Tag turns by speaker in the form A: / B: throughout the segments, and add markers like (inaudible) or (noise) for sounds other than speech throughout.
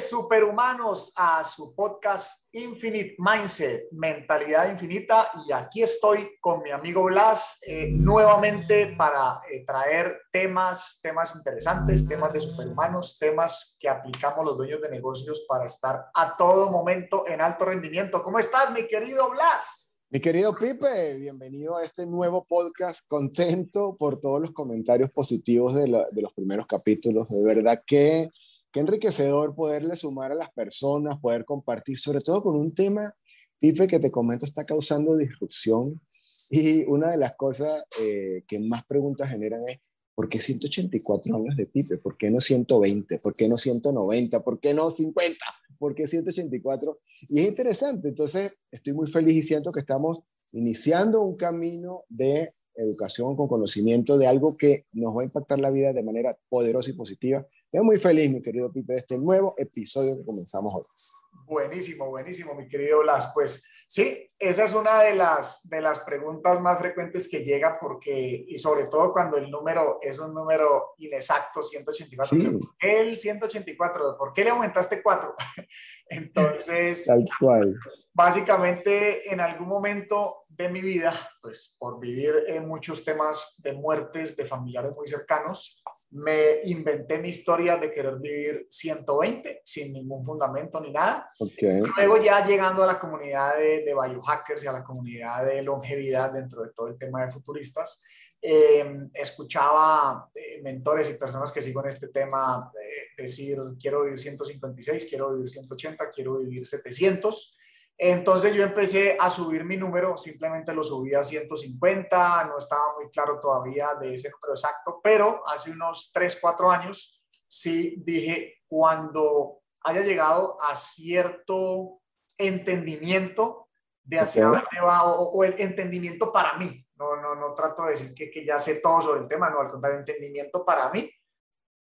A: Superhumanos, a su podcast Infinite Mindset, Mentalidad Infinita. Y aquí estoy con mi amigo Blas eh, nuevamente para eh, traer temas, temas interesantes, temas de superhumanos, temas que aplicamos los dueños de negocios para estar a todo momento en alto rendimiento. ¿Cómo estás, mi querido Blas?
B: Mi querido Pipe, bienvenido a este nuevo podcast. Contento por todos los comentarios positivos de, de los primeros capítulos. De verdad que qué enriquecedor poderle sumar a las personas, poder compartir, sobre todo con un tema, Pipe, que te comento, está causando disrupción. Y una de las cosas eh, que más preguntas generan es, ¿por qué 184 años de Pipe? ¿Por qué no 120? ¿Por qué no 190? ¿Por qué no 50? ¿Por qué 184? Y es interesante, entonces estoy muy feliz y siento que estamos iniciando un camino de educación con conocimiento de algo que nos va a impactar la vida de manera poderosa y positiva Estoy muy feliz, mi querido Pipe, de este nuevo episodio que comenzamos hoy.
A: Buenísimo, buenísimo, mi querido Blas. Pues sí, esa es una de las, de las preguntas más frecuentes que llega porque, y sobre todo cuando el número es un número inexacto, 184. Sí. El 184, ¿por qué le aumentaste 4? (laughs) Entonces,
B: Tal cual.
A: básicamente en algún momento de mi vida, pues por vivir en muchos temas de muertes de familiares muy cercanos, me inventé mi historia de querer vivir 120 sin ningún fundamento ni nada.
B: Okay.
A: Luego ya llegando a la comunidad de, de biohackers y a la comunidad de longevidad dentro de todo el tema de futuristas, eh, escuchaba eh, mentores y personas que sigo en este tema eh, decir, quiero vivir 156, quiero vivir 180, quiero vivir 700. Entonces yo empecé a subir mi número, simplemente lo subí a 150, no estaba muy claro todavía de ese número exacto, pero hace unos 3, 4 años sí dije, cuando haya llegado a cierto entendimiento de hacia okay. dónde va o, o el entendimiento para mí, no, no, no trato de decir que, que, ya sé todo sobre el tema, no, al contrario, entendimiento para mí.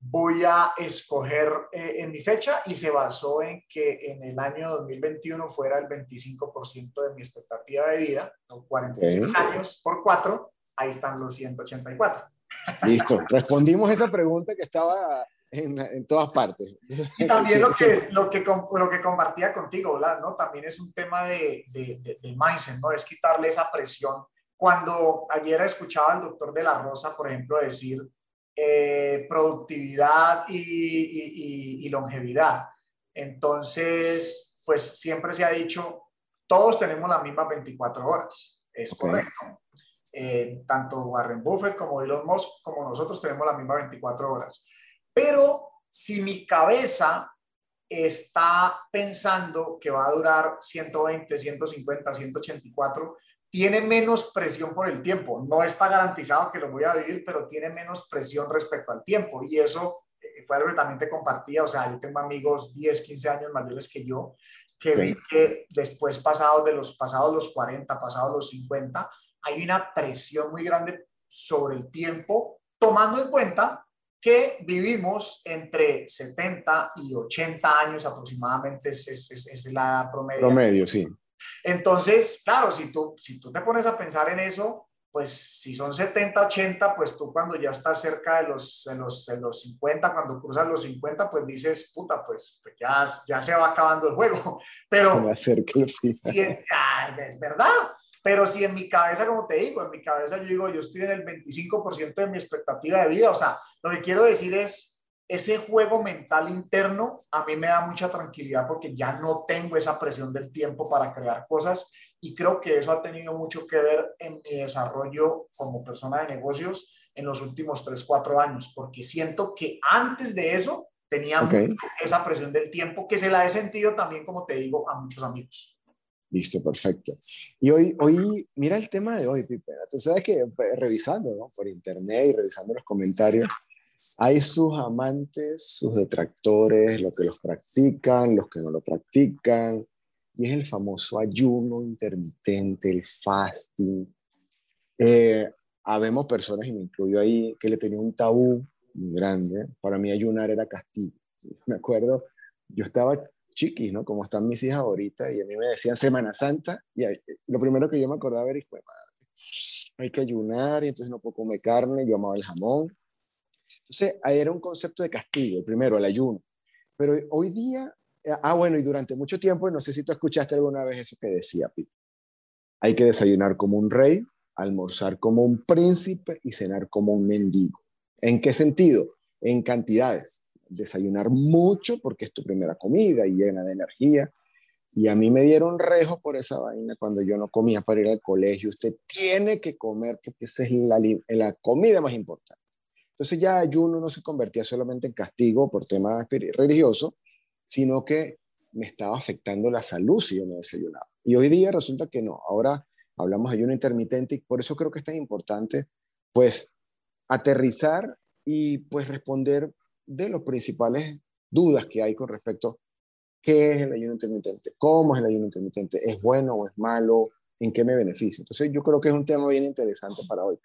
A: Voy a escoger eh, en mi fecha y se basó en que en el año 2021 fuera el 25% de mi expectativa de vida, o 46 okay. años por 4, ahí están los 184.
B: Listo, respondimos esa pregunta que estaba en, en, todas partes.
A: Y también lo que, es, lo, que, lo que compartía contigo, ¿verdad? ¿no? También es un tema de, de, de, de mindset, ¿no? Es quitarle esa presión cuando ayer escuchaba al doctor de la Rosa, por ejemplo, decir eh, productividad y, y, y, longevidad. Entonces, pues siempre se ha dicho, todos tenemos las mismas 24 horas. Es okay. correcto. Eh, tanto Warren Buffett como Elon Musk, como nosotros tenemos las mismas 24 horas. Pero si mi cabeza está pensando que va a durar 120, 150, 184, tiene menos presión por el tiempo. No está garantizado que lo voy a vivir, pero tiene menos presión respecto al tiempo. Y eso eh, fue algo que también te compartía. O sea, yo tengo amigos 10, 15 años mayores que yo, que sí. vi que después, pasados de los pasados los 40, pasados los 50, hay una presión muy grande sobre el tiempo, tomando en cuenta que vivimos entre 70 y 80 años aproximadamente, es, es, es la edad promedio.
B: Promedio, sí.
A: Entonces, claro, si tú, si tú te pones a pensar en eso, pues si son 70, 80, pues tú cuando ya estás cerca de los, de los, de los 50, cuando cruzas los 50, pues dices, puta, pues, pues ya, ya se va acabando el juego. (laughs) Pero,
B: si,
A: ah, es verdad. Pero si en mi cabeza, como te digo, en mi cabeza yo digo, yo estoy en el 25% de mi expectativa de vida, o sea, lo que quiero decir es, ese juego mental interno a mí me da mucha tranquilidad porque ya no tengo esa presión del tiempo para crear cosas y creo que eso ha tenido mucho que ver en mi desarrollo como persona de negocios en los últimos 3, 4 años, porque siento que antes de eso tenía okay. esa presión del tiempo que se la he sentido también, como te digo, a muchos amigos.
B: Listo, perfecto. Y hoy, hoy, mira el tema de hoy, Pipe. Tú sabes que revisando ¿no? por internet y revisando los comentarios, hay sus amantes, sus detractores, los que los practican, los que no lo practican, y es el famoso ayuno intermitente, el fasting. Eh, habemos personas, y me incluyo ahí, que le tenía un tabú muy grande. Para mí ayunar era castigo. (laughs) Me acuerdo, yo estaba chiquis, ¿no? Como están mis hijas ahorita, y a mí me decían Semana Santa, y lo primero que yo me acordaba era, de madre, hay que ayunar, y entonces no puedo comer carne, yo amaba el jamón, entonces, ahí era un concepto de castigo, primero el ayuno. Pero hoy día, eh, ah, bueno, y durante mucho tiempo, no sé si tú escuchaste alguna vez eso que decía Pete. Hay que desayunar como un rey, almorzar como un príncipe y cenar como un mendigo. ¿En qué sentido? En cantidades. Desayunar mucho porque es tu primera comida y llena de energía. Y a mí me dieron rejo por esa vaina cuando yo no comía para ir al colegio. Usted tiene que comer porque esa es la, la comida más importante. Entonces ya ayuno no se convertía solamente en castigo por temas religiosos, sino que me estaba afectando la salud si yo no desayunaba. Y hoy día resulta que no. Ahora hablamos de ayuno intermitente y por eso creo que es tan importante, pues, aterrizar y pues responder de las principales dudas que hay con respecto qué es el ayuno intermitente, cómo es el ayuno intermitente, es bueno o es malo, en qué me beneficia. Entonces yo creo que es un tema bien interesante para hoy.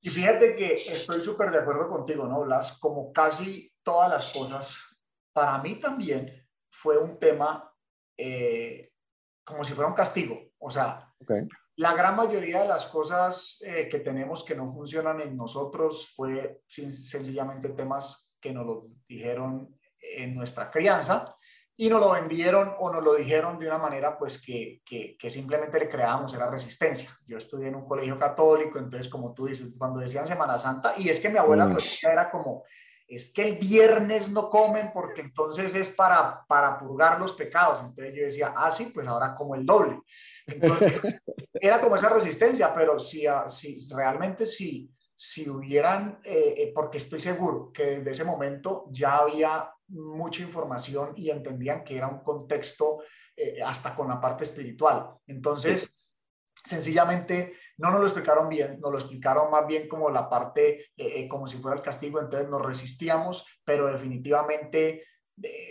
A: Y fíjate que estoy súper de acuerdo contigo, ¿no, Blas? Como casi todas las cosas, para mí también fue un tema eh, como si fuera un castigo. O sea, la gran mayoría de las cosas eh, que tenemos que no funcionan en nosotros fue sencillamente temas que nos lo dijeron en nuestra crianza y nos lo vendieron o nos lo dijeron de una manera pues que, que, que, simplemente le creábamos era resistencia. Yo estudié en un colegio católico, entonces como tú dices, cuando decían Semana Santa, y es que mi abuela pues, era como, es que el viernes no comen porque entonces es para, para purgar los pecados. Entonces yo decía, ah, sí, pues ahora como el doble. Entonces, era como esa resistencia, pero si, si realmente si, si hubieran, eh, eh, porque estoy seguro que desde ese momento ya había mucha información y entendían que era un contexto eh, hasta con la parte espiritual. Entonces, sencillamente no nos lo explicaron bien, nos lo explicaron más bien como la parte, como si fuera el castigo, entonces nos resistíamos, pero definitivamente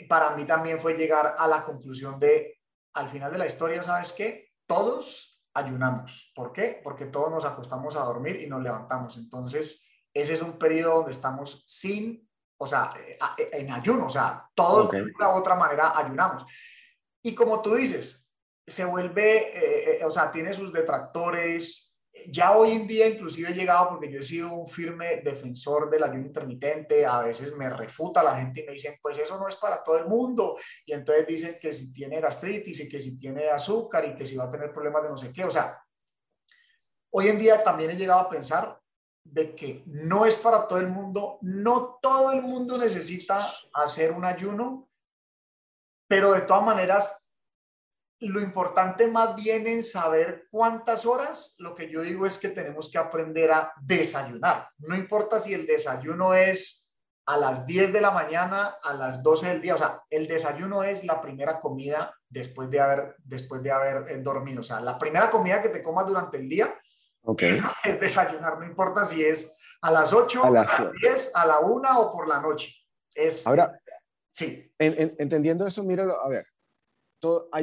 A: para mí también fue llegar a la conclusión de, al final de la historia, ¿sabes qué? Todos ayunamos. ¿Por qué? Porque todos nos acostamos a dormir y nos levantamos. Entonces, ese es un periodo donde estamos sin, o sea, eh, eh, en ayuno, o sea, todos de una u otra manera ayunamos. Y como tú dices, se vuelve, eh, o sea, tiene sus detractores, ya hoy en día inclusive he llegado porque yo he sido un firme defensor del ayuno intermitente, a veces me refuta la gente y me dicen, pues eso no es para todo el mundo, y entonces dicen que si tiene gastritis y que si tiene azúcar y que si va a tener problemas de no sé qué, o sea, hoy en día también he llegado a pensar de que no es para todo el mundo, no todo el mundo necesita hacer un ayuno, pero de todas maneras lo importante más bien en saber cuántas horas, lo que yo digo es que tenemos que aprender a desayunar. No importa si el desayuno es a las 10 de la mañana, a las 12 del día, o sea, el desayuno es la primera comida después de haber, después de haber eh, dormido. O sea, la primera comida que te comas durante el día es, desayunar, no importa si es a las 8, a las, 10, a la 1 o por la noche. Es,
B: Ahora, sí. entendiendo eso, míralo, a ver,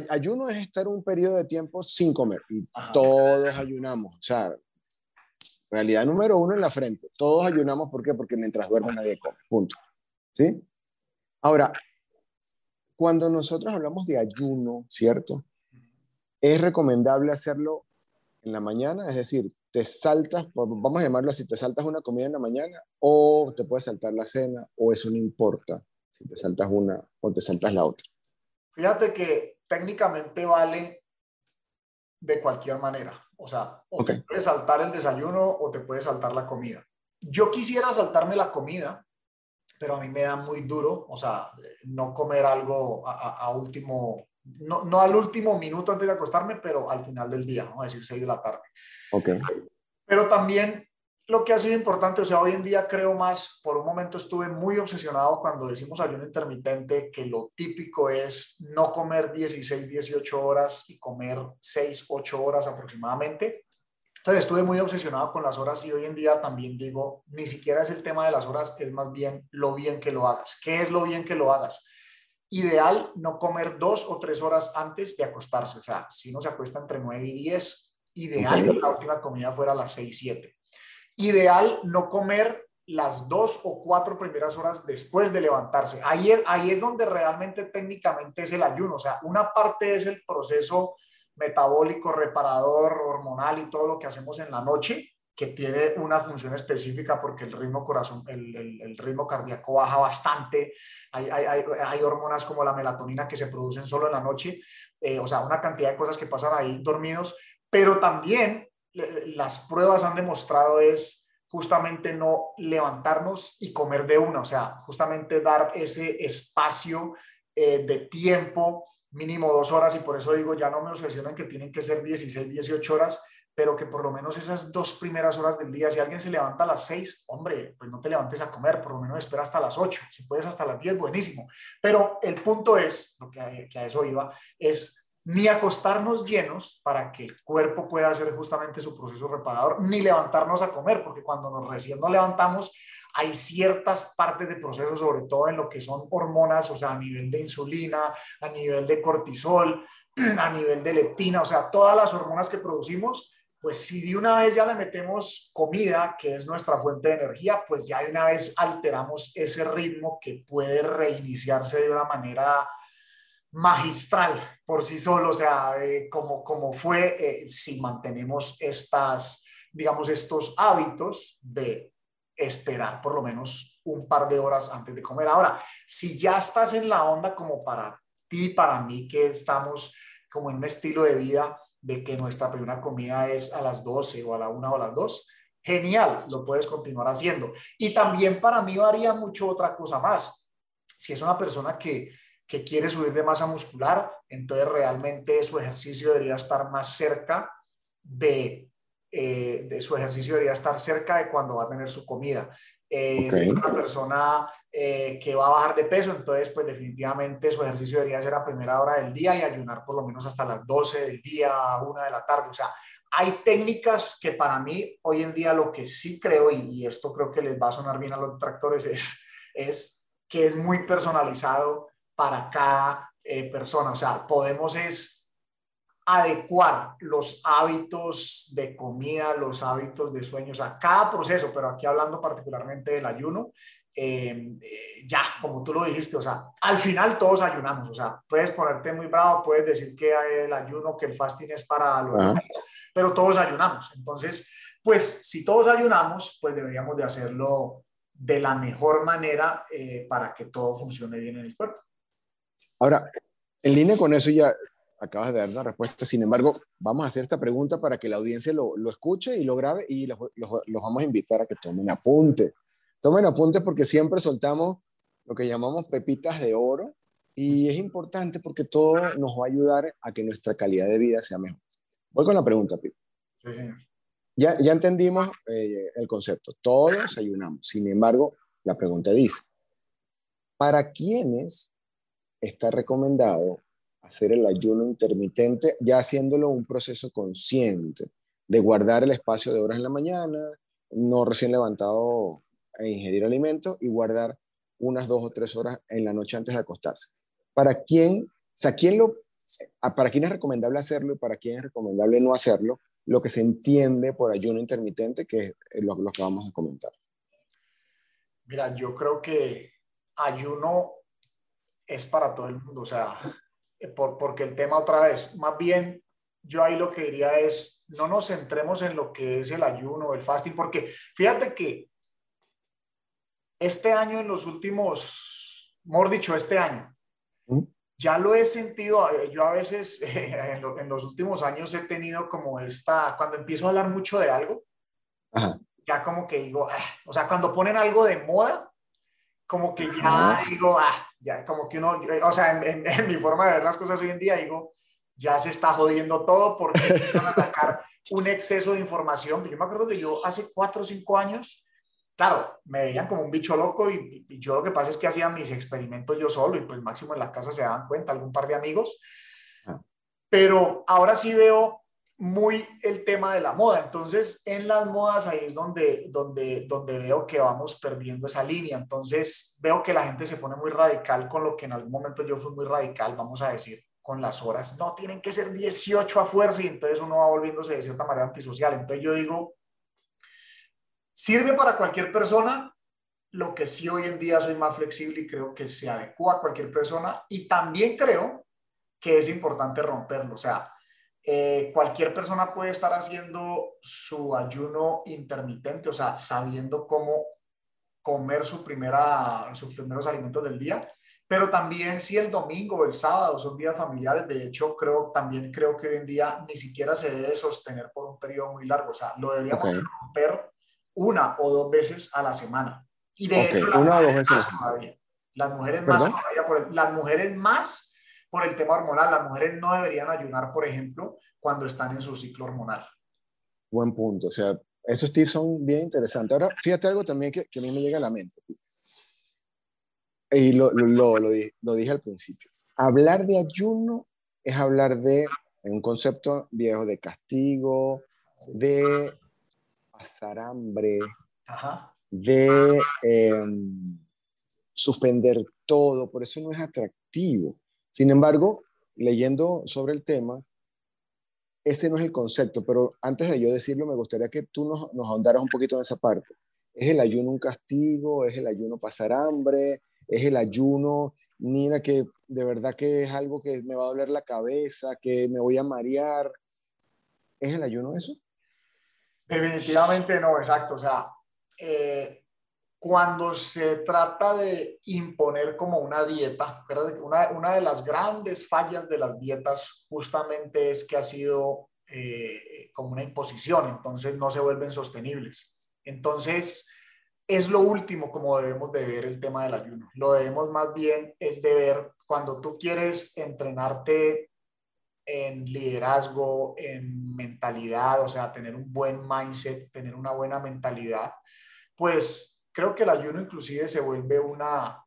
B: ayuno es estar un periodo de tiempo sin comer y todos ayunamos. O sea, realidad número uno en la frente. Todos ayunamos, ¿por qué? Porque mientras duerme nadie come. Punto. ¿Sí? Ahora, cuando nosotros hablamos de ayuno, ¿cierto? Es recomendable hacerlo en la mañana, es decir, te saltas, vamos a llamarlo así, te saltas una comida en la mañana o te puedes saltar la cena o eso no importa si te saltas una o te saltas la otra.
A: Fíjate que técnicamente vale de cualquier manera. O sea, o te puedes saltar el desayuno o te puedes saltar la comida. Yo quisiera saltarme la comida, pero a mí me da muy duro, o sea, no comer algo a, último, no, no, al último minuto antes de acostarme, pero al final del día, vamos a decir 6 de la tarde.
B: Ok.
A: Pero también lo que ha sido importante, o sea, hoy en día creo más, por un momento estuve muy obsesionado cuando decimos ayuno intermitente, que lo típico es no comer 16, 18 horas y comer 6, 8 horas aproximadamente. Entonces estuve muy obsesionado con las horas y hoy en día también digo, ni siquiera es el tema de las horas, es más bien lo bien que lo hagas. ¿Qué es lo bien que lo hagas? Ideal no comer dos o tres horas antes de acostarse. O sea, si no se acuesta entre 9 y 10, ideal que la última comida fuera a las 6, 7. Ideal no comer las dos o cuatro primeras horas después de levantarse. Ahí, ahí es donde realmente técnicamente es el ayuno. O sea, una parte es el proceso metabólico, reparador, hormonal y todo lo que hacemos en la noche. que tiene una función específica porque el ritmo corazón, el, ritmo cardíaco baja bastante. Hay, hay, hormonas como la melatonina que se producen solo en la noche, eh, o sea, una cantidad de cosas que pasan ahí dormidos, pero también las pruebas han demostrado es justamente no levantarnos y comer de una, o sea, justamente dar ese espacio eh, de tiempo, mínimo dos horas, y por eso digo, ya no me obsesionan que tienen que ser 16, 18 horas, pero que por lo menos esas dos primeras horas del día, si alguien se levanta a las 6, hombre, pues no te levantes a comer, por lo menos espera hasta las 8, si puedes hasta las 10, buenísimo. Pero el punto es, lo que que a eso iba, es ni acostarnos llenos para que el cuerpo pueda hacer justamente su proceso reparador, ni levantarnos a comer, porque cuando nos recién nos levantamos hay ciertas partes del proceso, sobre todo en lo que son hormonas, o sea, a nivel de insulina, a nivel de cortisol, (clears throat) a nivel de leptina, o sea, todas las hormonas que producimos, pues si de una vez ya le metemos comida, que es nuestra fuente de energía, pues ya de una vez alteramos ese ritmo que puede reiniciarse de una manera magistral por sí solo, o sea, eh, como, como fue si mantenemos estas, digamos, estos hábitos de esperar por lo menos un par de horas antes de comer. Ahora, si ya estás en la onda como para ti, para mí, que estamos como en un estilo de vida de que nuestra primera comida es a las 12 o a la 1 o a las 2, genial, lo puedes continuar haciendo. Y también para mí varía mucho otra cosa más. Si es una persona que que quiere subir de masa muscular, entonces realmente su ejercicio debería estar más cerca de, eh, de su ejercicio debería estar cerca de cuando va a tener su comida. Eh, es una persona eh, que va a bajar de peso, entonces pues definitivamente su ejercicio debería ser a primera hora del día y ayunar por lo menos hasta las 12 del día, a 1 de la tarde. O sea, hay técnicas que para mí hoy en día lo que sí creo, y, y esto creo que les va a sonar bien a los tractores, es, es que es muy personalizado para cada eh, persona. O sea, podemos es adecuar los hábitos de comida, los hábitos de sueños a cada proceso, pero aquí hablando particularmente del ayuno, eh, eh, ya, como tú lo dijiste, o sea, al final todos ayunamos, o sea, puedes ponerte muy bravo, puedes decir que el ayuno, que el fasting es para los niños, pero todos ayunamos. Entonces, pues si todos ayunamos, pues deberíamos de hacerlo de la mejor manera para que todo funcione bien en el cuerpo.
B: Ahora, en línea con eso ya acabas de dar una respuesta, sin embargo, vamos a hacer esta pregunta para que la audiencia lo, escuche y lo grabe y los, vamos a invitar a que tomen apunte. Tomen apunte porque siempre soltamos lo que llamamos pepitas de oro y es importante porque todo nos va a ayudar a que nuestra calidad de vida sea mejor. Voy con la pregunta, Pipo. Ya, ya entendimos eh, el concepto, todos ayunamos. Sin embargo, la pregunta dice, ¿para quiénes está recomendado hacer el ayuno intermitente, ya haciéndolo un proceso consciente, de guardar el espacio de horas en la mañana, no recién levantado a ingerir alimentos y guardar unas dos o tres horas en la noche antes de acostarse. ¿Para quién, para quién es recomendable hacerlo y para quién es recomendable no hacerlo? Lo que se entiende por ayuno intermitente, que es lo, lo que vamos a comentar.
A: Mira, yo creo que ayuno es para todo el mundo, o sea, eh, por, porque el tema otra vez, más bien yo ahí lo que diría es, no nos centremos en lo que es el ayuno, el fasting, porque fíjate que este año, en los últimos, mejor dicho, este año, ¿Mm? ya lo he sentido, eh, yo a veces (laughs) en, los últimos años he tenido como esta, cuando empiezo a hablar mucho de algo, ya como que digo, ah", o sea, cuando ponen algo de moda, como que ya digo, ah, ya como que uno, o sea, en, mi forma de ver las cosas hoy en día, digo, ya se está jodiendo todo porque van a sacar un exceso de información. Yo me acuerdo que yo hace cuatro o cinco años, claro, me veían como un bicho loco y, y, yo lo que pasa es que hacía mis experimentos yo solo y pues máximo en la casa se daban cuenta, algún par de amigos. Ah. Pero ahora sí veo muy el tema de la moda. Entonces, en las modas ahí es donde, donde, donde veo que vamos perdiendo esa línea. Entonces, veo que la gente se pone muy radical con lo que en algún momento yo fui muy radical, vamos a decir, con las horas. No, tienen que ser 18 a fuerza y entonces uno va volviéndose de cierta manera antisocial. Entonces, yo digo, sirve para cualquier persona. Lo que sí hoy en día soy más flexible y creo que se adecua a cualquier persona. Y también creo que es importante romperlo. O sea, Eh, cualquier persona puede estar haciendo su ayuno intermitente, o sea, sabiendo cómo comer su primera, sus primeros alimentos del día, pero también si el domingo o el sábado son días familiares, de hecho, creo, también creo que hoy en día ni siquiera se debe sostener por un periodo muy largo, o sea, lo deberíamos romper una o dos veces a la semana. Y de hecho, una o dos veces Las mujeres más por las mujeres más por el tema hormonal. Las mujeres no deberían ayunar, por ejemplo, cuando están en su ciclo hormonal.
B: Buen punto. O sea, esos tips son bien interesantes. Ahora, fíjate algo también que, a mí me llega a la mente. Y lo, lo, lo, lo dije al principio. Hablar de ayuno es hablar de un concepto viejo de castigo, de pasar hambre, de em, suspender todo. Por eso no es atractivo. Sin embargo, leyendo sobre el tema, ese no es el concepto, pero antes de yo decirlo, me gustaría que tú nos, nos ahondaras un poquito en esa parte. ¿Es el ayuno un castigo? ¿Es el ayuno pasar hambre? ¿Es el ayuno, mira que de verdad que es algo que me va a doler la cabeza, que me voy a marear? ¿Es el ayuno eso?
A: Definitivamente no, exacto. O sea, eh, cuando se trata de imponer como una dieta, una, una de las grandes fallas de las dietas justamente es que ha sido eh, como una imposición, entonces no se vuelven sostenibles. Entonces, es lo último como debemos de ver el tema del ayuno. Lo debemos más bien es de ver cuando tú quieres entrenarte en liderazgo, en mentalidad, o sea, tener un buen mindset, tener una buena mentalidad, pues creo que el ayuno inclusive se vuelve una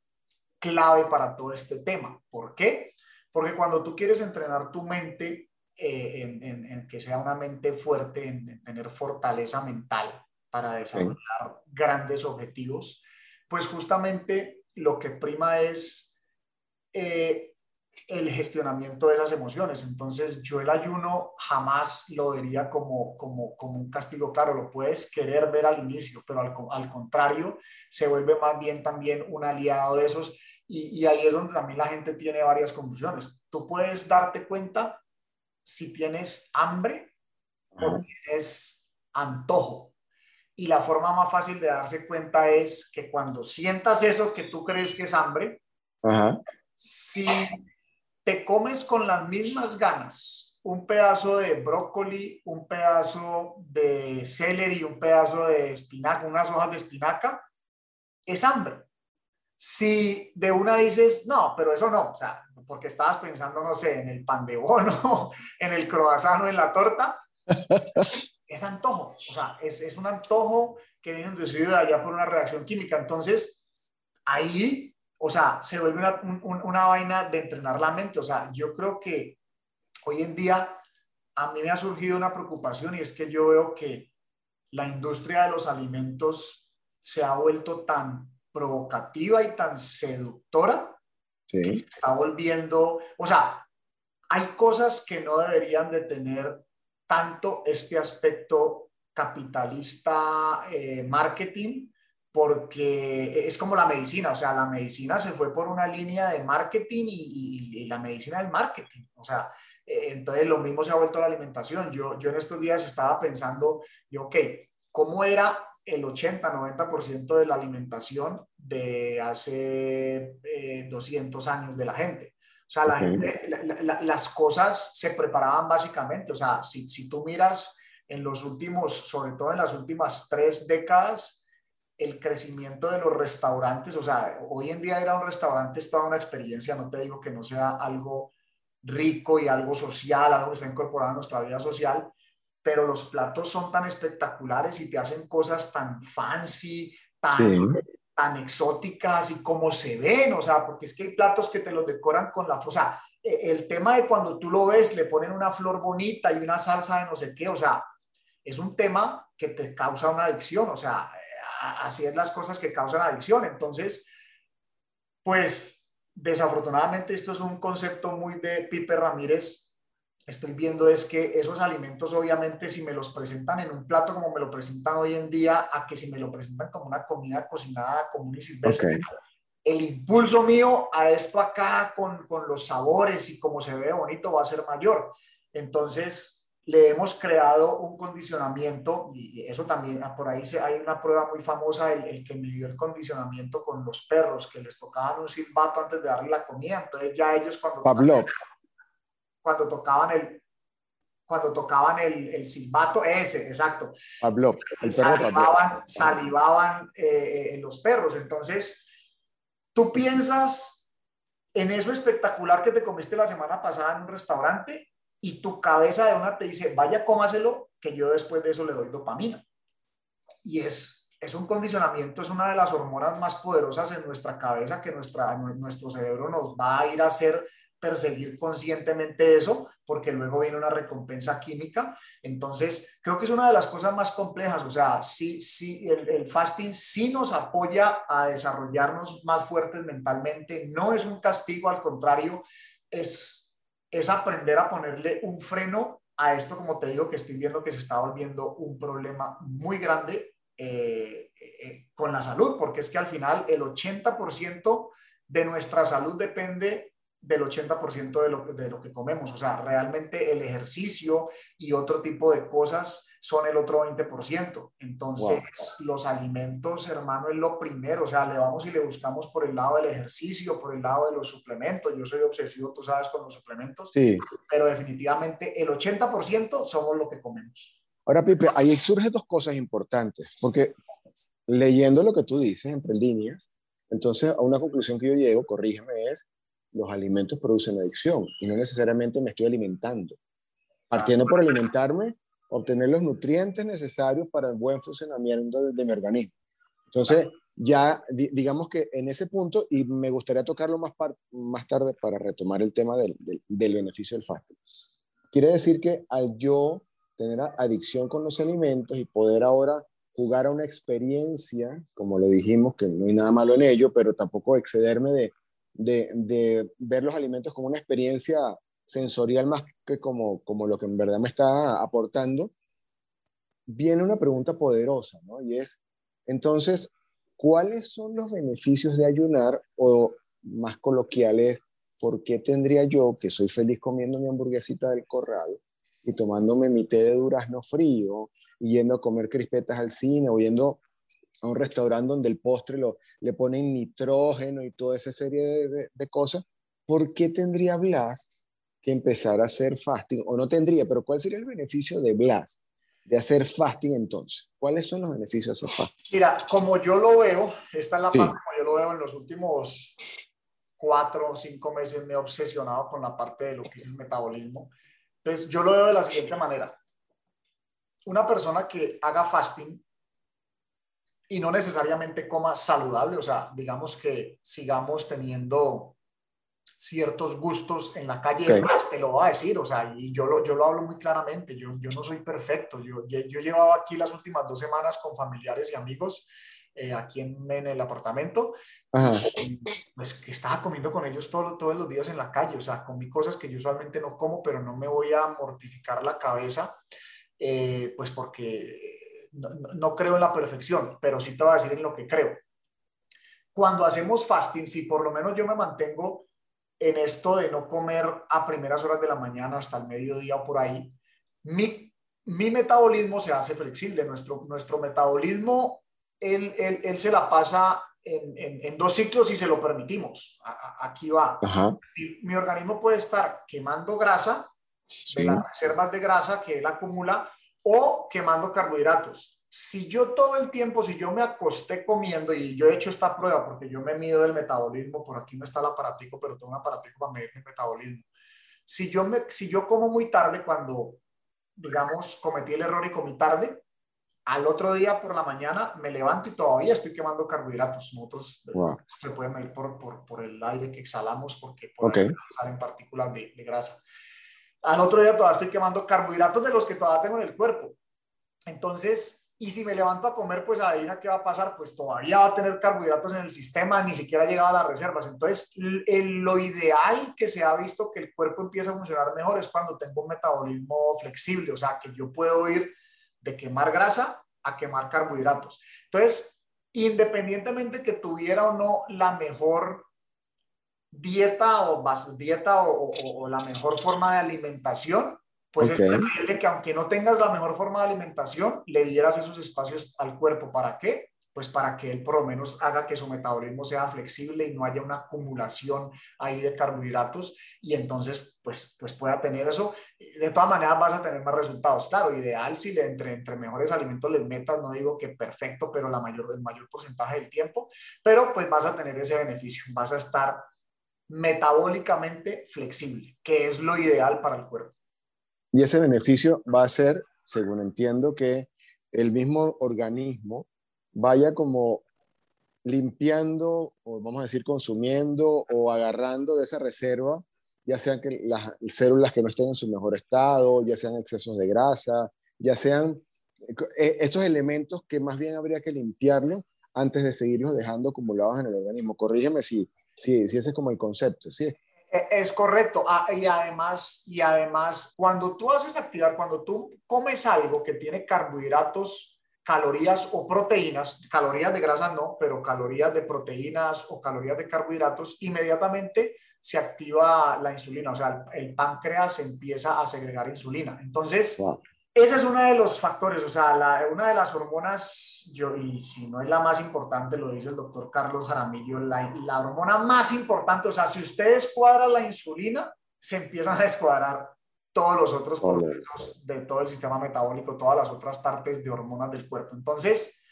A: clave para todo este tema. ¿Por qué? Porque cuando tú quieres entrenar tu mente eh, en, que sea una mente fuerte, en, tener fortaleza mental para desarrollar grandes objetivos, pues justamente lo que prima es eh, el gestionamiento de esas emociones. Entonces, yo el ayuno jamás lo vería como, como, como un castigo. Claro, lo puedes querer ver al inicio, pero al, al contrario, se vuelve más bien también un aliado de esos. Y, y, ahí es donde también la gente tiene varias conclusiones. Tú puedes darte cuenta si tienes hambre o tienes antojo. Y la forma más fácil de darse cuenta es que cuando sientas eso que tú crees que es hambre, si te comes con las mismas ganas un pedazo de brócoli, un pedazo de celery, un pedazo de espinaca, unas hojas de espinaca, es hambre. Si de una dices, no, pero eso no, o sea, porque estabas pensando, no sé, en el pan de bono, (laughs) en el croissant en la torta, (laughs) es antojo, o sea, es, es un antojo que viene inducido allá por una reacción química. Entonces, ahí o sea, se vuelve una, vaina de entrenar la mente. O sea, yo creo que hoy en día a mí me ha surgido una preocupación y es que yo veo que la industria de los alimentos se ha vuelto tan provocativa y tan seductora sí. está volviendo, o sea, hay cosas que no deberían de tener tanto este aspecto capitalista eh, marketing porque es como la medicina, o sea, la medicina se fue por una línea de marketing y, la medicina es marketing, o sea, eh, entonces lo mismo se ha vuelto la alimentación. Yo, yo en estos días estaba pensando, yo, ok, ¿cómo era el 80-90% de la alimentación de hace 200 eh, años de la gente? O sea, la gente, las cosas se preparaban básicamente, o sea, si, si tú miras en los últimos, sobre todo en las últimas tres décadas, el crecimiento de los restaurantes, o sea, hoy en día ir a un restaurante es toda una experiencia, no te digo que no sea algo rico y algo social, algo que está incorporado a nuestra vida social, pero los platos son tan espectaculares y te hacen cosas tan fancy, tan, tan exóticas y como se ven, o sea, porque es que hay platos que te los decoran con la, o sea, e, el tema de cuando tú lo ves, le ponen una flor bonita y una salsa de no sé qué, o sea, es un tema que te causa una adicción, o sea, así es las cosas que causan adicción. Entonces, pues desafortunadamente esto es un concepto muy de Pipe Ramírez. Estoy viendo es que esos alimentos obviamente si me los presentan en un plato como me lo presentan hoy en día, a que si me lo presentan como una comida cocinada común y silvestre, el impulso mío a esto acá con, con los sabores y cómo se ve bonito va a ser mayor. Entonces, le hemos creado un condicionamiento y eso también, ah, por ahí hay una prueba muy famosa, el, el, que midió el condicionamiento con los perros, que les tocaban un silbato antes de darle la comida, entonces ya ellos cuando...
B: Pablo.
A: Cuando tocaban el, cuando tocaban el, el silbato, ese, exacto.
B: Pablo,
A: el salivaban, salivaban eh, eh, los perros. Entonces, tú piensas en eso espectacular que te comiste la semana pasada en un restaurante y tu cabeza de una te dice, vaya, cómaselo, que yo después de eso le doy dopamina. Y es, es un condicionamiento, es una de las hormonas más poderosas en nuestra cabeza que nuestra, nuestro cerebro nos va a ir a hacer perseguir conscientemente eso, porque luego viene una recompensa química. Entonces, creo que es una de las cosas más complejas. O sea, sí, sí, el, el, fasting sí nos apoya a desarrollarnos más fuertes mentalmente. No es un castigo, al contrario, es, es aprender a ponerle un freno a esto, como te digo, que estoy viendo que se está volviendo un problema muy grande eh, eh, con la salud, porque es que al final el 80% de nuestra salud depende del 80% de lo, de lo que comemos. O sea, realmente el ejercicio y otro tipo de cosas son el otro 20%. Entonces, los alimentos, hermano, es lo primero. O sea, le vamos y le buscamos por el lado del ejercicio, por el lado de los suplementos. Yo soy obsesivo, tú sabes, con los suplementos.
B: Sí.
A: Pero definitivamente el 80% somos lo que comemos.
B: Ahora, Pipe, ahí surgen dos cosas importantes, porque leyendo lo que tú dices entre líneas, entonces a una conclusión que yo llego, corrígeme, es los alimentos producen adicción y no necesariamente me estoy alimentando. Partiendo por alimentarme, obtener los nutrientes necesarios para el buen funcionamiento de, mi organismo. Entonces, ya digamos que en ese punto, y me gustaría tocarlo más, más tarde para retomar el tema del, del, beneficio del fasting. Quiere decir que al yo tener adicción con los alimentos y poder ahora jugar a una experiencia, como lo dijimos, que no hay nada malo en ello, pero tampoco excederme de, de, ver los alimentos como una experiencia sensorial más que como, como lo que en verdad me está aportando, viene una pregunta poderosa, ¿no? Y es, entonces, ¿cuáles son los beneficios de ayunar o más coloquiales, por qué tendría yo, que soy feliz comiendo mi hamburguesita del corral y tomándome mi té de durazno frío y yendo a comer crispetas al cine o yendo a un restaurante donde el postre lo, le ponen nitrógeno y toda esa serie de, cosas, ¿por qué tendría Blas que empezar a hacer fasting? O no tendría, pero ¿cuál sería el beneficio de Blas de hacer fasting entonces? ¿Cuáles son los beneficios de hacer fasting?
A: Mira, como yo lo veo, esta es la parte como yo lo veo en los últimos cuatro o cinco meses me he obsesionado con la parte de lo que es el metabolismo. Entonces, yo lo veo de la siguiente manera. Una persona que haga fasting y no necesariamente coma saludable, o sea, digamos que sigamos teniendo ciertos gustos en la calle, te lo va a decir, o sea, y yo lo, yo lo hablo muy claramente, yo, yo no soy perfecto, yo, yo, he llevado aquí las últimas dos semanas con familiares y amigos eh, aquí en, en, el apartamento, pues que estaba comiendo con ellos todo, todos los días en la calle, o sea, comí cosas que yo usualmente no como, pero no me voy a mortificar la cabeza, eh, pues porque no, creo en la perfección, pero sí te voy a decir en lo que creo. Cuando hacemos fasting, si por lo menos yo me mantengo en esto de no comer a primeras horas de la mañana hasta el mediodía o por ahí, mi, metabolismo se hace flexible. Nuestro, nuestro metabolismo, él, se la pasa en, dos ciclos y se lo permitimos. aquí va. Mi, organismo puede estar quemando grasa de las reservas de grasa que él acumula o quemando carbohidratos. Si yo todo el tiempo, si yo me acosté comiendo, y yo he hecho esta prueba porque yo me mido el metabolismo, por aquí no está el aparatico, pero tengo un aparatico para medir mi metabolismo. Si yo, me, si yo como muy tarde, cuando, digamos, cometí el error y comí tarde, al otro día por la mañana me levanto y todavía estoy quemando carbohidratos. Nosotros se puede medir por, por, por, el aire que exhalamos porque por
B: okay.
A: salen partículas de, de grasa. Al otro día todavía estoy quemando carbohidratos de los que todavía tengo en el cuerpo. Entonces, y si me levanto a comer, pues adivina qué va a pasar, pues todavía va a tener carbohidratos en el sistema, ni siquiera llegado a las reservas. Entonces, lo ideal que se ha visto que el cuerpo empieza a funcionar mejor es cuando tengo un metabolismo flexible, o sea, que yo puedo ir de quemar grasa a quemar carbohidratos. Entonces, independientemente que tuviera o no la mejor dieta o, dieta o, la mejor forma de alimentación, pues es preferible que aunque no tengas la mejor forma de alimentación, le dieras esos espacios al cuerpo. ¿Para qué? Pues para que él por lo menos haga que su metabolismo sea flexible y no haya una acumulación ahí de carbohidratos y entonces pues, pues pueda tener eso. De todas maneras vas a tener más resultados. Claro, ideal si le entre, entre mejores alimentos les metas, no digo que perfecto, pero la mayor, el mayor porcentaje del tiempo, pero pues vas a tener ese beneficio, vas a estar metabólicamente flexible, que es lo ideal para el cuerpo.
B: Y ese beneficio va a ser, según entiendo, que el mismo organismo vaya como limpiando, o vamos a decir consumiendo o agarrando de esa reserva, ya sean que las células que no estén en su mejor estado, ya sean excesos de grasa, ya sean eh, estos elementos que más bien habría que limpiarlos antes de seguirlos dejando acumulados en el organismo. Corrígeme si, si, si ese es como el concepto, ¿sí?
A: E, es correcto. Ah, y además, y además, cuando tú haces activar, cuando tú comes algo que tiene carbohidratos, calorías o proteínas, calorías de grasa no, pero calorías de proteínas o calorías de carbohidratos, inmediatamente se activa la insulina, o sea, el, páncreas empieza a segregar insulina. Entonces, ese es uno de los factores, o sea, una de las hormonas, yo, y si no es la más importante, lo dice el doctor Carlos Jaramillo, la, la hormona más importante, o sea, si usted descuadra la insulina, se empiezan a descuadrar todos los otros procesos de todo el sistema metabólico, todas las otras partes de hormonas del cuerpo. Entonces,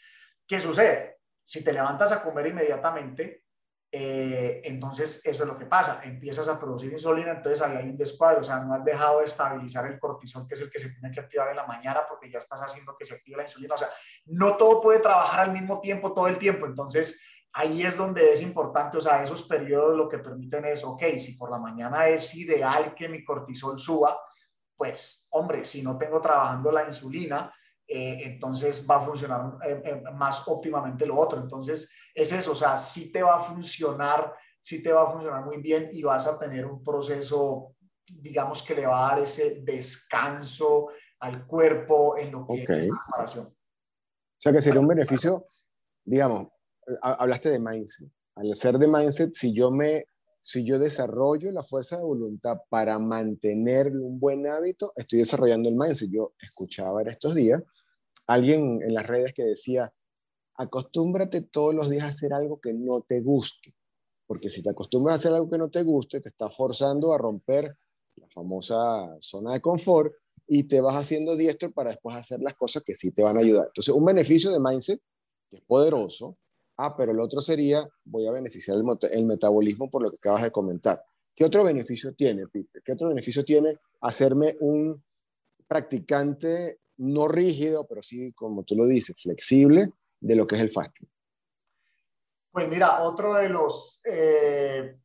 A: ¿qué sucede? Si te levantas a comer inmediatamente, eh, entonces eso es lo que pasa, empiezas a producir insulina, entonces ahí hay un descuadro, o sea, no has dejado de estabilizar el cortisol, que es el que se tiene que activar en la mañana porque ya estás haciendo que se active la insulina, o sea, no todo puede trabajar al mismo tiempo todo el tiempo, entonces ahí es donde es importante, o sea, esos periodos lo que permiten es, ok, si por la mañana es ideal que mi cortisol suba, pues hombre, si no tengo trabajando la insulina, eh, entonces va a funcionar eh, eh, más óptimamente lo otro. Entonces es eso, o sea, sí te va a funcionar, sí te va a funcionar muy bien y vas a tener un proceso, digamos, que le va a dar ese descanso al cuerpo en lo que es la preparación. O
B: sea, que sería un beneficio, digamos, hablaste de mindset. Al ser de mindset, si yo me si yo desarrollo la fuerza de voluntad para mantener un buen hábito, estoy desarrollando el mindset. Yo escuchaba en estos días alguien en las redes que decía, acostúmbrate todos los días a hacer algo que no te guste, porque si te acostumbras a hacer algo que no te guste, te está forzando a romper la famosa zona de confort y te vas haciendo diestro para después hacer las cosas que sí te van a ayudar. Entonces, un beneficio de mindset que es poderoso. Ah, pero el otro sería, voy a beneficiar el, el metabolismo por lo que acabas de comentar. ¿Qué otro beneficio tiene, Pipe? ¿Qué otro beneficio tiene hacerme un practicante no rígido, pero sí, como tú lo dices, flexible de lo que es el fasting?
A: Pues mira, otro de los eh,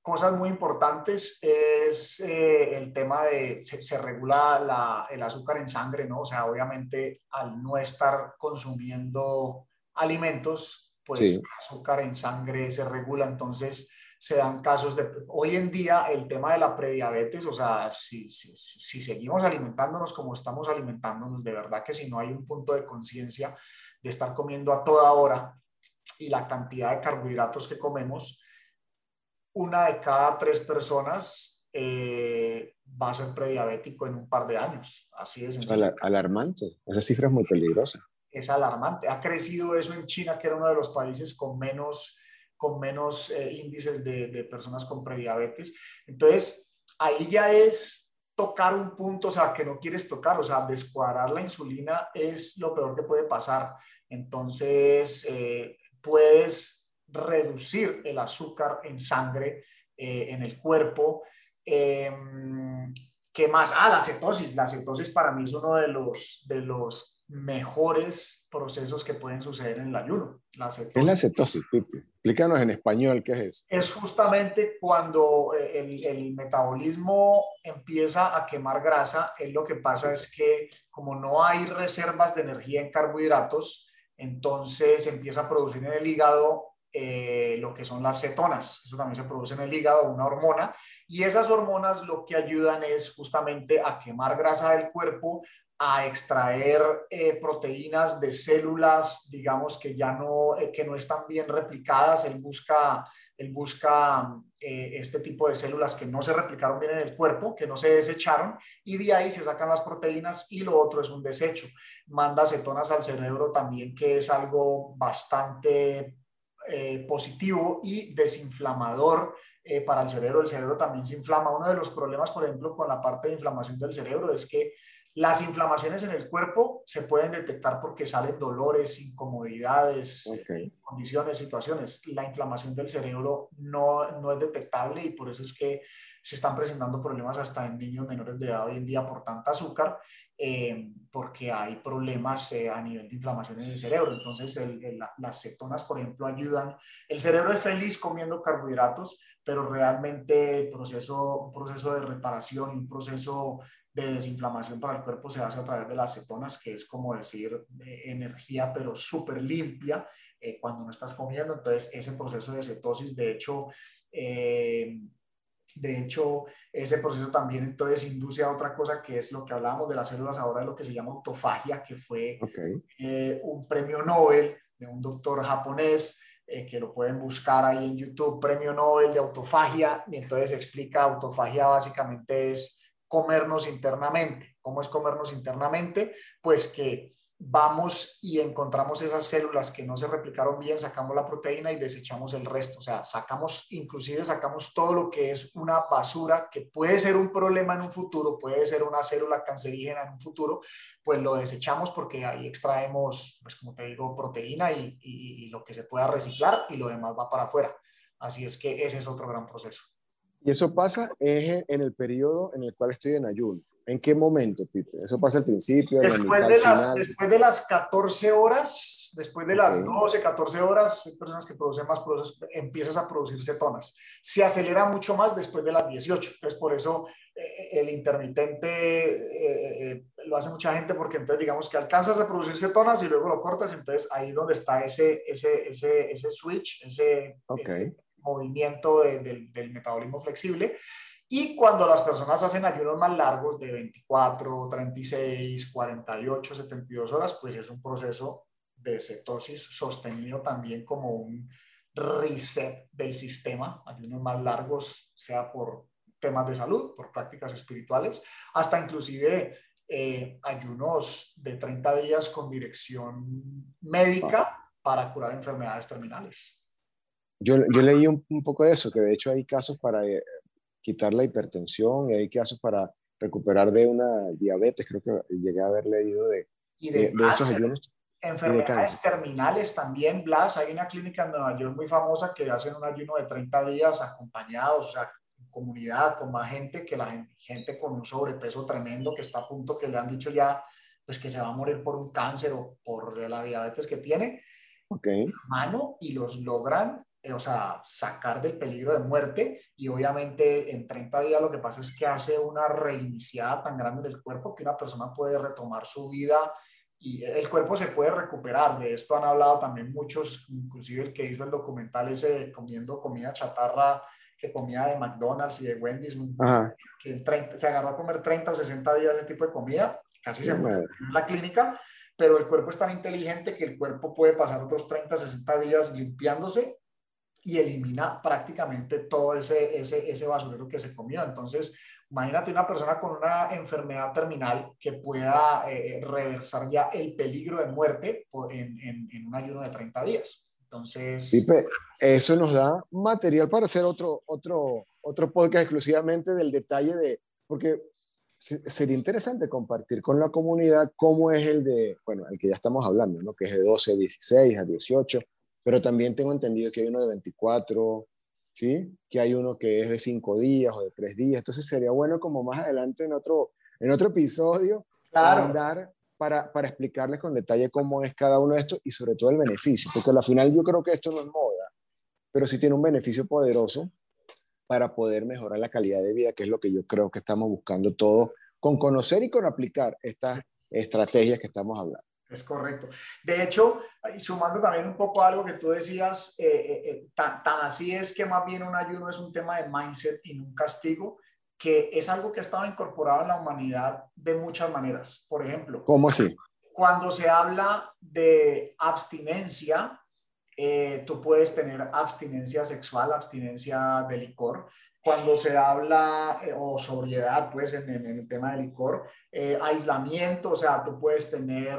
A: cosas muy importantes es eh, el tema de, se, regula el azúcar en sangre, ¿no? O sea, obviamente al no estar consumiendo alimentos, pues el azúcar en sangre se regula, entonces se dan casos de... Hoy en día el tema de la prediabetes, o sea, si, si, si seguimos alimentándonos como estamos alimentándonos, de verdad que si no hay un punto de conciencia de estar comiendo a toda hora y la cantidad de carbohidratos que comemos, una de cada tres personas eh, va a ser prediabético en un par de años. Así es.
B: alarmante. Esa cifra es muy peligrosa.
A: Es alarmante. Ha crecido eso en China, que era uno de los países con menos con menos eh, índices de, personas con prediabetes. Entonces, ahí ya es tocar un punto, o sea, que no quieres tocar, o sea, descuadrar la insulina es lo peor que puede pasar. Entonces, eh, puedes reducir el azúcar en sangre, eh, en el cuerpo. Em, ¿Qué más? Ah, la cetosis. La cetosis para mí es uno de los, de los mejores procesos que pueden suceder en el ayuno.
B: La ¿Qué es la cetosis, Explícanos en español qué es eso.
A: Es justamente cuando eh, el, el, metabolismo empieza a quemar grasa, es lo que pasa es que como no hay reservas de energía en carbohidratos, entonces empieza a producir en el hígado eh, lo que son las cetonas. Eso también se produce en el hígado, una hormona. Y esas hormonas lo que ayudan es justamente a quemar grasa del cuerpo, a extraer eh, proteínas de células, digamos, que ya no, eh, que no están bien replicadas. Él busca él busca eh, este tipo de células que no se replicaron bien en el cuerpo, que no se desecharon, y de ahí se sacan las proteínas y lo otro es un desecho. Manda cetonas al cerebro también, que es algo bastante positivo y desinflamador para el cerebro. El cerebro también se inflama. Uno de los problemas, por ejemplo, con la parte de inflamación del cerebro es que las inflamaciones en el cuerpo se pueden detectar porque salen dolores, incomodidades, condiciones, situaciones. La inflamación del cerebro no, no es detectable y por eso es que se están presentando problemas hasta en niños menores de edad hoy en día por tanta azúcar, eh, porque hay problemas eh, a nivel de inflamación en el cerebro. Entonces, las cetonas, por ejemplo, ayudan. El cerebro es feliz comiendo carbohidratos, pero realmente el proceso, un proceso de reparación, un proceso de desinflamación para el cuerpo se hace a través de las cetonas, que es como decir energía, pero súper limpia eh, cuando no estás comiendo. Entonces, ese proceso de cetosis, de hecho, eh, de hecho, ese proceso también entonces induce a otra cosa que es lo que hablábamos de las células ahora, de lo que se llama autofagia, que fue eh, un premio Nobel de un doctor japonés que lo pueden buscar ahí en YouTube, premio Nobel de autofagia, y entonces explica autofagia básicamente es comernos internamente. ¿Cómo es comernos internamente? Pues que vamos y encontramos esas células que no se replicaron bien, sacamos la proteína y desechamos el resto. O sea, sacamos, inclusive sacamos todo lo que es una basura, que puede ser un problema en un futuro, puede ser una célula cancerígena en un futuro, pues lo desechamos porque ahí extraemos, pues como te digo, proteína y, y lo que se pueda reciclar y lo demás va para afuera. Así es que ese es otro gran proceso.
B: Y eso pasa en el periodo en el cual estoy en ayuno. ¿En qué momento, Pipe? ¿Eso pasa al principio?
A: Después, de las, después de las 14 horas, después de las 12, 14 horas, hay personas que producen más empiezas a producir cetonas. Se acelera mucho más después de las 18. Entonces, por eso eh, el intermitente eh, eh, lo hace mucha gente, porque entonces digamos que alcanzas a producir cetonas y luego lo cortas. Entonces, ahí donde está ese, ese, ese, ese switch, ese,
B: okay
A: movimiento del metabolismo flexible. Y cuando las personas hacen ayunos más largos de 24, 36, 48, 72 horas, pues es un proceso de cetosis sostenido también como un reset del sistema, ayunos más largos, sea por temas de salud, por prácticas espirituales, hasta inclusive eh, ayunos de 30 días con dirección médica para curar enfermedades terminales.
B: Yo, yo leí un, poco de eso, que de hecho hay casos para eh, quitar la hipertensión y hay casos para recuperar de una diabetes, creo que llegué a haber leído de, de, esos ayunos.
A: Enfermedades terminales también, Blas. Hay una clínica en Nueva York muy famosa que hacen un ayuno de 30 días acompañados, o sea, en comunidad, con más gente, que la gente, gente con un sobrepeso tremendo que está a punto, que le han dicho ya, pues que se va a morir por un cáncer o por la diabetes que tiene.
B: Okay.
A: Mano y los logran eh, o sea, sacar del peligro de muerte y obviamente en 30 días lo que pasa es que hace una reiniciada tan grande en el cuerpo que una persona puede retomar su vida y el cuerpo se puede recuperar. De esto han hablado también muchos, inclusive el que hizo el documental ese comiendo comida chatarra que comía de McDonald's y de Wendy's, que se agarró a comer 30 o 60 días de tipo de comida, casi se muere en la clínica, pero el cuerpo es tan inteligente que el cuerpo puede pasar otros 30, 60 días limpiándose y elimina prácticamente todo ese, ese, ese basurero que se comió. Entonces, imagínate una persona con una enfermedad terminal que pueda eh, reversar ya el peligro de muerte en, en, un ayuno de 30 días. Entonces...
B: Eso nos da material para hacer otro, otro, otro podcast exclusivamente del detalle de, porque sería interesante compartir con la comunidad cómo es el de, bueno, el que ya estamos hablando, ¿no? que es de 12, 16 a 18, pero también tengo entendido que hay uno de 24, ¿sí? Que hay uno que es de 5 días o de 3 días. Entonces sería bueno como más adelante en otro, en otro episodio
A: claro.
B: para, para explicarles con detalle cómo es cada uno de estos y sobre todo el beneficio, porque al final yo creo que esto no es moda, pero sí tiene un beneficio poderoso para poder mejorar la calidad de vida, que es lo que yo creo que estamos buscando todos con conocer y con aplicar estas estrategias que estamos hablando.
A: Es correcto. De hecho, sumando también un poco a algo que tú decías, eh, eh, eh, tan, así es que más bien un ayuno es un tema de mindset y no un castigo, que es algo que ha estado incorporado en la humanidad de muchas maneras. Por ejemplo,
B: ¿cómo así?
A: Cuando se habla de abstinencia, eh, tú puedes tener abstinencia sexual, abstinencia de licor. Cuando se habla, eh, o sobriedad, pues en, el tema del licor, eh, aislamiento, o sea, tú puedes tener,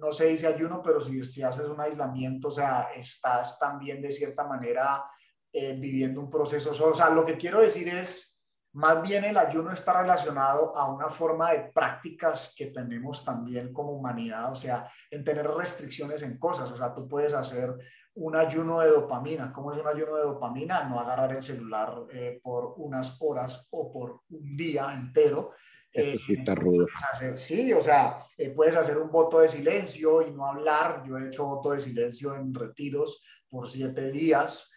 A: no se dice ayuno, pero si, si haces un aislamiento, o sea, estás también de cierta manera viviendo un proceso. O sea, lo que quiero decir es, más bien el ayuno está relacionado a una forma de prácticas que tenemos también como humanidad, o sea, en tener restricciones en cosas. O sea, tú puedes hacer un ayuno de dopamina. ¿Cómo es un ayuno de dopamina? No agarrar el celular eh, por unas horas o por un día entero.
B: Eh, sí está rudo.
A: sí, o sea, eh, puedes hacer un voto de silencio y no hablar. Yo he hecho voto de silencio en retiros por siete días.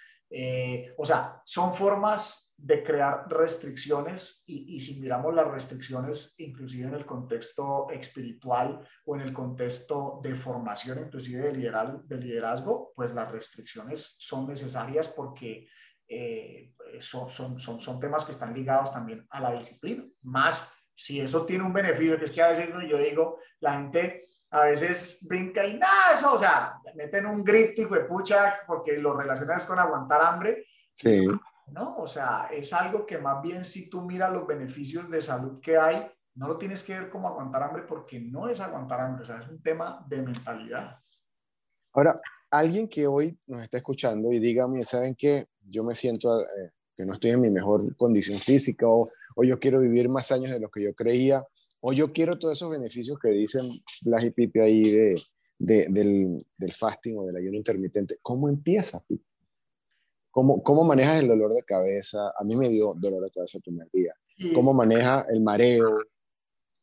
A: o sea, son formas de crear restricciones y, si miramos las restricciones inclusive en el contexto espiritual o en el contexto de formación inclusive de, liderazgo, de liderazgo pues las restricciones son necesarias porque eh, son, son, son, son, temas que están ligados también a la disciplina. Más si eso tiene un beneficio, que es que a veces yo digo, la gente a veces brinca y nada, eso, o sea, meten un grito y pucha porque lo relacionas con aguantar hambre.
B: Sí.
A: ¿No? O sea, es algo que más bien si tú miras los beneficios de salud que hay, no lo tienes que ver como aguantar hambre porque no es aguantar hambre, o sea, es un tema de mentalidad.
B: Ahora, alguien que hoy nos está escuchando y dígame, ¿saben qué? Yo me siento eh, que no estoy en mi mejor condición física o, o, yo quiero vivir más años de lo que yo creía o yo quiero todos esos beneficios que dicen Blas y Pipe ahí de, de, del, del fasting o del ayuno intermitente. ¿Cómo empieza, Pipe? ¿Cómo, ¿Cómo manejas el dolor de cabeza? A mí me dio dolor de cabeza el primer día. ¿Cómo maneja el mareo?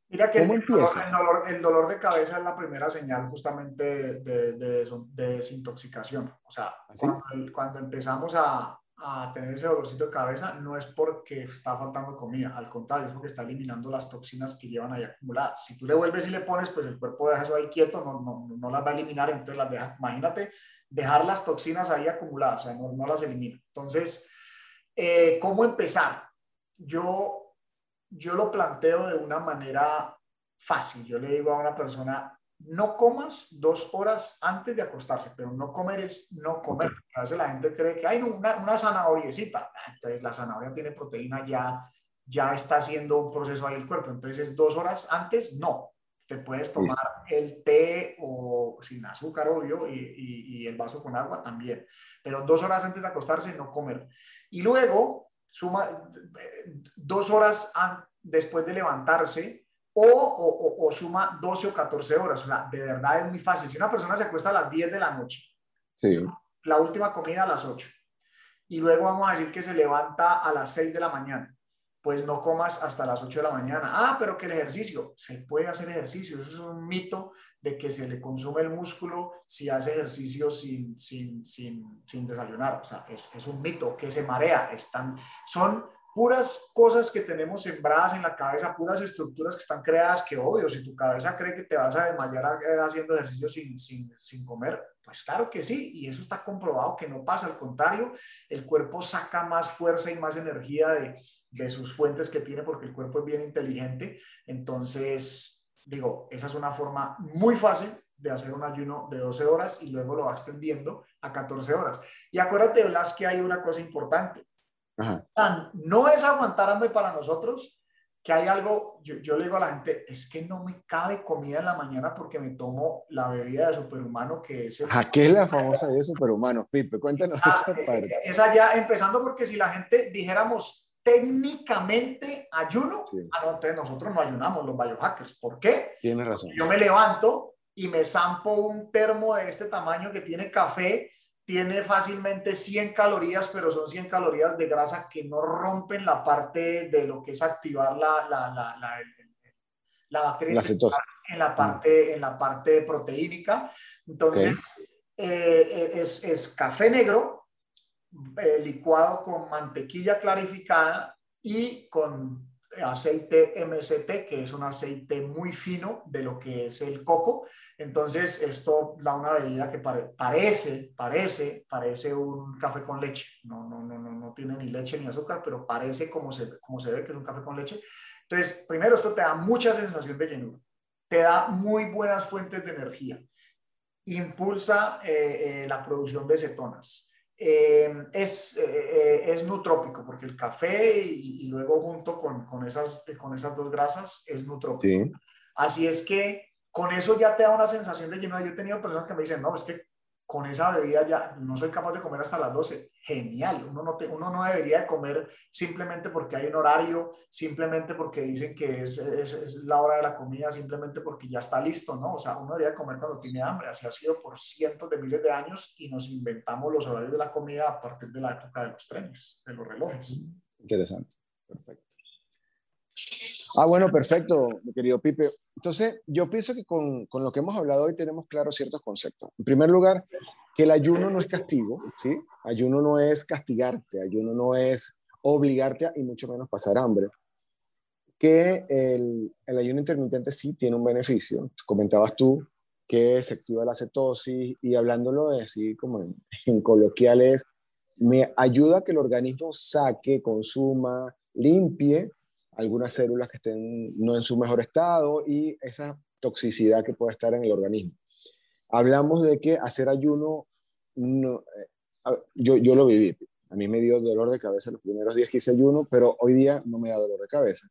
A: Mira que ¿Cómo el, dolor, el, dolor, de cabeza es la primera señal justamente de, de, desintoxicación. O sea, ¿Ah, cuando, cuando, empezamos a, a, tener ese dolorcito de cabeza, no es porque está faltando comida, al contrario, es porque está eliminando las toxinas que llevan ahí acumuladas. Si tú le vuelves y le pones, pues el cuerpo deja eso ahí quieto, no, no, no las va a eliminar, entonces las deja. Imagínate dejar las toxinas ahí acumuladas, o sea, no, las elimina. Entonces, eh, ¿cómo empezar? Yo, yo lo planteo de una manera fácil. Yo le digo a una persona, no comas dos horas antes de acostarse, pero no comer es no comer. A veces la gente cree que hay una, una zanahoriecita. Ah, entonces la zanahoria tiene proteína, ya, ya está haciendo un proceso ahí el cuerpo. Entonces, dos horas antes, no. Te puedes tomar el té o sin azúcar, obvio, y, y, el vaso con agua también. Pero dos horas antes de acostarse, no comer. Y luego, suma dos horas después de levantarse o, o, o, suma 12 o 14 horas. O sea, de verdad es muy fácil. Si una persona se acuesta a las 10 de la noche,
B: sí.
A: la última comida a las 8, y luego vamos a decir que se levanta a las 6 de la mañana, pues no comas hasta las 8 de la mañana. Ah, pero que el ejercicio, se puede hacer ejercicio. Eso es un mito de que se le consume el músculo si hace ejercicio sin, sin, sin, sin desayunar. O sea, es, es, un mito que se marea. Están, son puras cosas que tenemos sembradas en la cabeza, puras estructuras que están creadas que, obvio, si tu cabeza cree que te vas a desmayar eh, haciendo ejercicio sin, sin, sin comer, pues claro que sí, y eso está comprobado que no pasa. Al contrario, el cuerpo saca más fuerza y más energía de, de sus fuentes que tiene porque el cuerpo es bien inteligente. Entonces, digo, esa es una forma muy fácil de hacer un ayuno de 12 horas y luego lo va extendiendo a 14 horas. Y acuérdate, Blas, que hay una cosa importante. no es aguantar hambre para nosotros, que hay algo, yo, le digo a la gente, es que no me cabe comida en la mañana porque me tomo la bebida de superhumano que es... El...
B: qué es la famosa bebida de superhumano? Pipe, cuéntanos ah, esa parte.
A: Esa ya, empezando porque si la gente dijéramos técnicamente ayuno, ah, entonces nosotros no ayunamos los biohackers. ¿Por qué?
B: Tienes razón.
A: Yo me levanto y me zampo un termo de este tamaño que tiene café, tiene fácilmente 100 calorías, pero son 100 calorías de grasa que no rompen la parte de lo que es activar la, la, la, la, la bacteria en la parte, en la parte proteínica. Entonces, eh, es, es café negro, eh, licuado con mantequilla clarificada y con aceite MST, que es un aceite muy fino de lo que es el coco. Entonces, esto da una bebida que parece, parece, parece un café con leche. No, no, no, no, no tiene ni leche ni azúcar, pero parece como se, como se ve que es un café con leche. Entonces, primero, esto te da mucha sensación de llenura, te da muy buenas fuentes de energía impulsa eh, la producción de cetonas. Es, es nutrópico porque el café y, luego junto con, con, esas, con esas dos grasas es nutrópico. Así es que con eso ya te da una sensación de lleno. Yo he tenido personas que me dicen, no, es que con esa bebida ya no soy capaz de comer hasta las 12. Genial, uno no, uno no debería de comer simplemente porque hay un horario, simplemente porque dicen que es, es, la hora de la comida, simplemente porque ya está listo, ¿no? O sea, uno debería comer cuando tiene hambre, así ha sido por cientos de miles de años y nos inventamos los horarios de la comida a partir de la época de los trenes, de los relojes.
B: Interesante, perfecto. Ah, bueno, perfecto, mi querido Pipe. Entonces, yo pienso que con, con, lo que hemos hablado hoy tenemos claros ciertos conceptos. En primer lugar, que el ayuno no es castigo, ¿sí? Ayuno no es castigarte, ayuno no es obligarte a, y mucho menos pasar hambre. Que el, el ayuno intermitente sí tiene un beneficio. Comentabas tú que se activa la cetosis y hablándolo así como en, en coloquiales, me ayuda a que el organismo saque, consuma, limpie algunas células que estén no en su mejor estado y esa toxicidad que puede estar en el organismo. Hablamos de que hacer ayuno, no, eh, yo, yo lo viví, a mí me dio dolor de cabeza los primeros días que hice ayuno, pero hoy día no me da dolor de cabeza.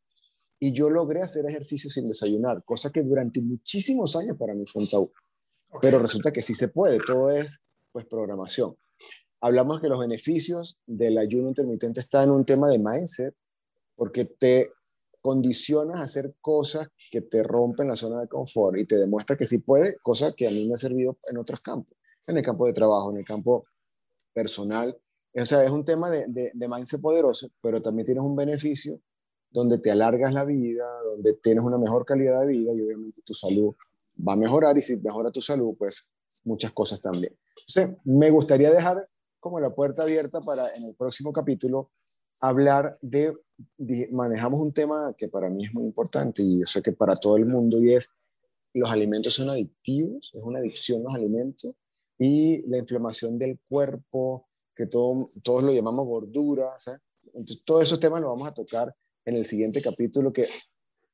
B: Y yo logré hacer ejercicio sin desayunar, cosa que durante muchísimos años para mí fue un tabú. Pero resulta que sí se puede, todo es pues programación. Hablamos que los beneficios del ayuno intermitente están en un tema de mindset, porque te condicionas a hacer cosas que te rompen la zona de confort y te demuestra que sí puede, cosa que a mí me ha servido en otros campos, en el campo de trabajo, en el campo personal. O sea, es un tema de, de, de mindset poderoso, pero también tienes un beneficio donde te alargas la vida, donde tienes una mejor calidad de vida y obviamente tu salud va a mejorar y si mejora tu salud, pues muchas cosas también. Entonces, me gustaría dejar como la puerta abierta para en el próximo capítulo hablar de, manejamos un tema que para mí es muy importante y yo sé que para todo el mundo y es, los alimentos son adictivos, es una adicción los alimentos y la inflamación del cuerpo, que todo, todos lo llamamos gordura, Entonces, todos esos temas los vamos a tocar en el siguiente capítulo que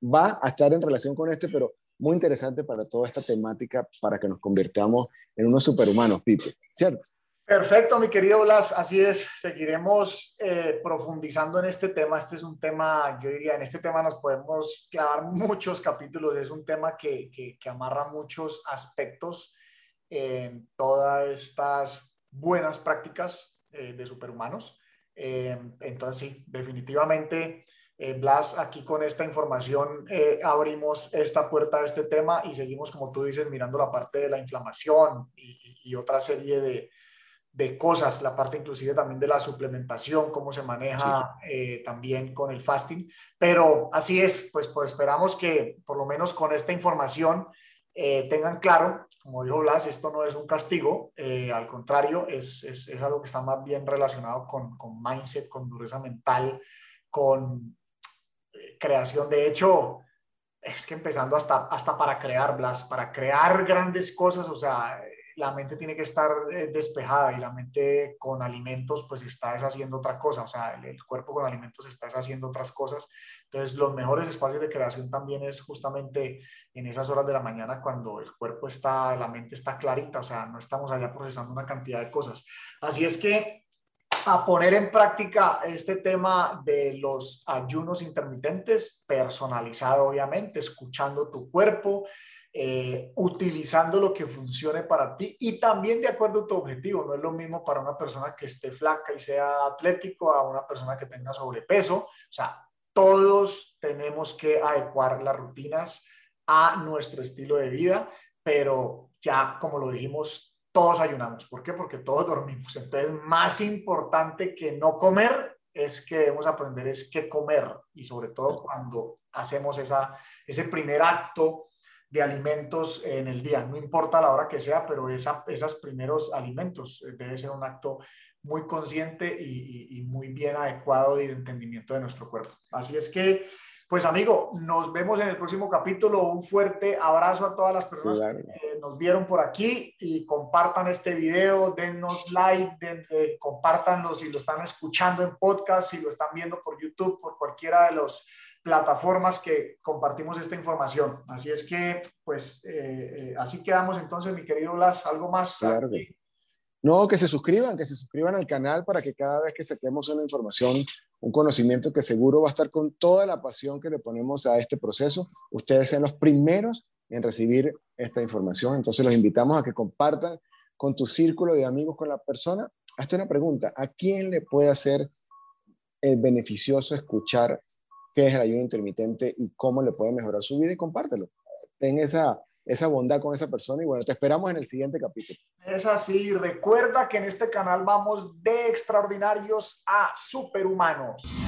B: va a estar en relación con este, pero muy interesante para toda esta temática para que nos convirtamos en unos superhumanos, Pipe, ¿cierto?
A: Perfecto, mi querido Blas, así es, seguiremos eh, profundizando en este tema. Este es un tema, yo diría, en este tema nos podemos clavar muchos capítulos, es un tema que, que, amarra muchos aspectos en todas estas buenas prácticas eh, de superhumanos. Eh, entonces, sí, definitivamente, Blas, aquí con esta información abrimos esta puerta a este tema y seguimos, como tú dices, mirando la parte de la inflamación y, y otra serie de de cosas, la parte inclusive también de la suplementación, cómo se maneja eh, también con el fasting. Pero así es, pues, pues, esperamos que por lo menos con esta información eh, tengan claro, como dijo Blas, esto no es un castigo, eh, al contrario, es, es, es, algo que está más bien relacionado con, con mindset, con dureza mental, con creación. De hecho, es que empezando hasta, hasta para crear, Blas, para crear grandes cosas, o sea, la mente tiene que estar eh, despejada y la mente con alimentos pues está haciendo otra cosa, o sea, el, cuerpo con alimentos está haciendo otras cosas. Entonces, los mejores espacios de creación también es justamente en esas horas de la mañana cuando el cuerpo está, la mente está clarita, o sea, no estamos allá procesando una cantidad de cosas. Así es que a poner en práctica este tema de los ayunos intermitentes, personalizado obviamente, escuchando tu cuerpo, eh, utilizando lo que funcione para ti y también de acuerdo a tu objetivo. No es lo mismo para una persona que esté flaca y sea atlético a una persona que tenga sobrepeso. O sea, todos tenemos que adecuar las rutinas a nuestro estilo de vida, pero ya, como lo dijimos, todos ayunamos. ¿Por qué? Porque todos (laughs) dormimos. Entonces, más importante que no comer es que debemos aprender es qué comer y sobre todo cuando hacemos esa, ese primer acto de alimentos en el día, no importa la hora que sea, pero esa, esos primeros alimentos eh, debe ser un acto muy consciente y, muy bien adecuado de entendimiento de nuestro cuerpo. Así es que, pues amigo, nos vemos en el próximo capítulo. Un fuerte abrazo a todas las personas que nos vieron por aquí y compartan este video, dennos like, den, eh, compartanlo si lo están escuchando en podcast, si lo están viendo por YouTube, por cualquiera de los plataformas que compartimos esta información. Así es que, pues, eh, eh, así quedamos entonces, mi querido Blas. ¿Algo más?
B: Claro que no, que se suscriban, que se suscriban al canal para que cada vez que saquemos una información, un conocimiento que seguro va a estar con toda la pasión que le ponemos a este proceso, ustedes sean los primeros en recibir esta información. Entonces los invitamos a que compartan con tu círculo de amigos, con la persona. Hazte una pregunta, ¿a quién le puede hacer el beneficioso escuchar qué es el ayuno intermitente y cómo le puede mejorar su vida y compártelo. Ten esa, esa bondad con esa persona y bueno, te esperamos en el siguiente capítulo.
A: Es así, recuerda que en este canal vamos de extraordinarios a superhumanos.